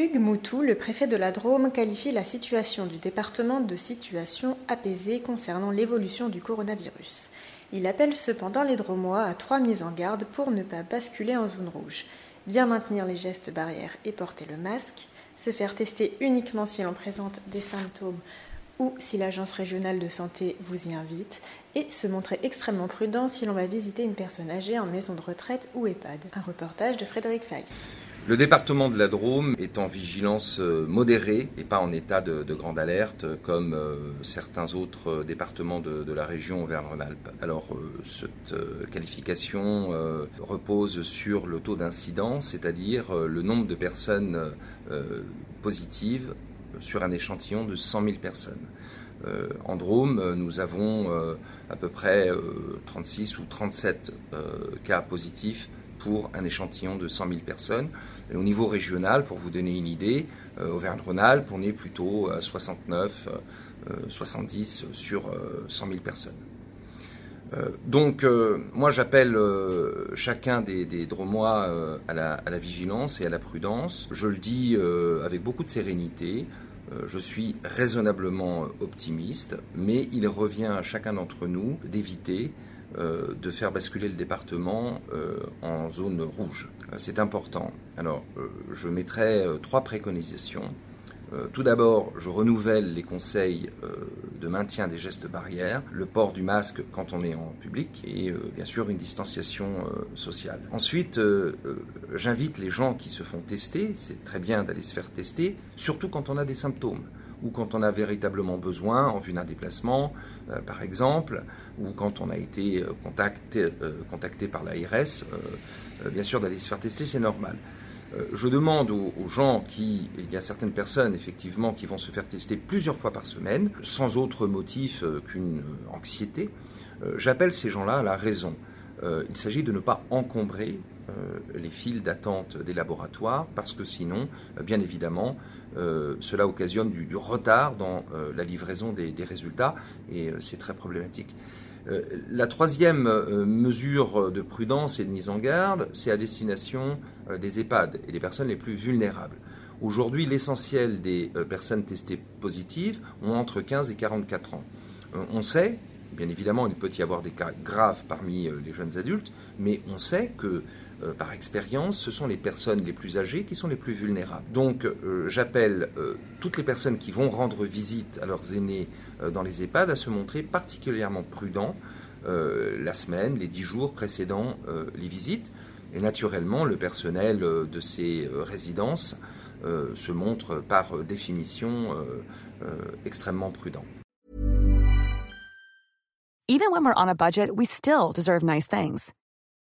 Hugues Moutou, le préfet de la Drôme, qualifie la situation du département de situation apaisée concernant l'évolution du coronavirus. Il appelle cependant les Dromois à trois mises en garde pour ne pas basculer en zone rouge. Bien maintenir les gestes barrières et porter le masque, se faire tester uniquement si l'on présente des symptômes ou si l'agence régionale de santé vous y invite, et se montrer extrêmement prudent si l'on va visiter une personne âgée en maison de retraite ou EHPAD. Un reportage de Frédéric Feiss. Le département de la Drôme est en vigilance euh, modérée et pas en état de, grande alerte comme euh, certains autres euh, départements de, la région Auvergne-Rhône-Alpes. Alors cette qualification repose sur le taux d'incidence, c'est-à-dire le nombre de personnes positives sur un échantillon de 100 000 personnes. en Drôme, nous avons à peu près 36 ou 37 cas positifs pour un échantillon de 100 000 personnes. Et au niveau régional, pour vous donner une idée, euh, Auvergne-Rhône-Alpes, on est plutôt à 69, 70 euh, sur 100 euh, 000 personnes. donc, moi, j'appelle chacun des, Dromois à, la, vigilance et à la prudence. Je le dis avec beaucoup de sérénité. je suis raisonnablement optimiste, mais il revient à chacun d'entre nous d'éviter euh, de faire basculer le département euh, en zone rouge. C'est important. Alors, euh, je mettrai trois préconisations. Tout d'abord, je renouvelle les conseils de maintien des gestes barrières, le port du masque quand on est en public et bien sûr une distanciation sociale. Ensuite, j'invite les gens qui se font tester, c'est très bien d'aller se faire tester, surtout quand on a des symptômes ou quand on a véritablement besoin en vue d'un déplacement, euh, par exemple, ou quand on a été euh, euh, contacté par l'ARS, bien sûr d'aller se faire tester, c'est normal. je demande aux, gens qui, il y a certaines personnes effectivement qui vont se faire tester plusieurs fois par semaine, sans autre motif qu'une anxiété, j'appelle ces gens-là à la raison. il s'agit de ne pas encombrer les files d'attente des laboratoires parce que sinon, bien évidemment, euh, cela occasionne du, retard dans euh, la livraison des, résultats et euh, c'est très problématique. la troisième mesure de prudence et de mise en garde, c'est à destination des EHPAD et des personnes les plus vulnérables. Aujourd'hui, l'essentiel des personnes testées positives ont entre 15 et 44 ans. on sait, bien évidemment, il peut y avoir des cas graves parmi les jeunes adultes, mais on sait que euh, par expérience, ce sont les personnes les plus âgées qui sont les plus vulnérables. Donc euh, j'appelle euh, toutes les personnes qui vont rendre visite à leurs aînés dans les EHPAD à se montrer particulièrement prudents la semaine, les dix jours précédant les visites. Et naturellement, le personnel de ces résidences se montre par définition extrêmement prudent. Even when we're on a budget, we still deserve nice things.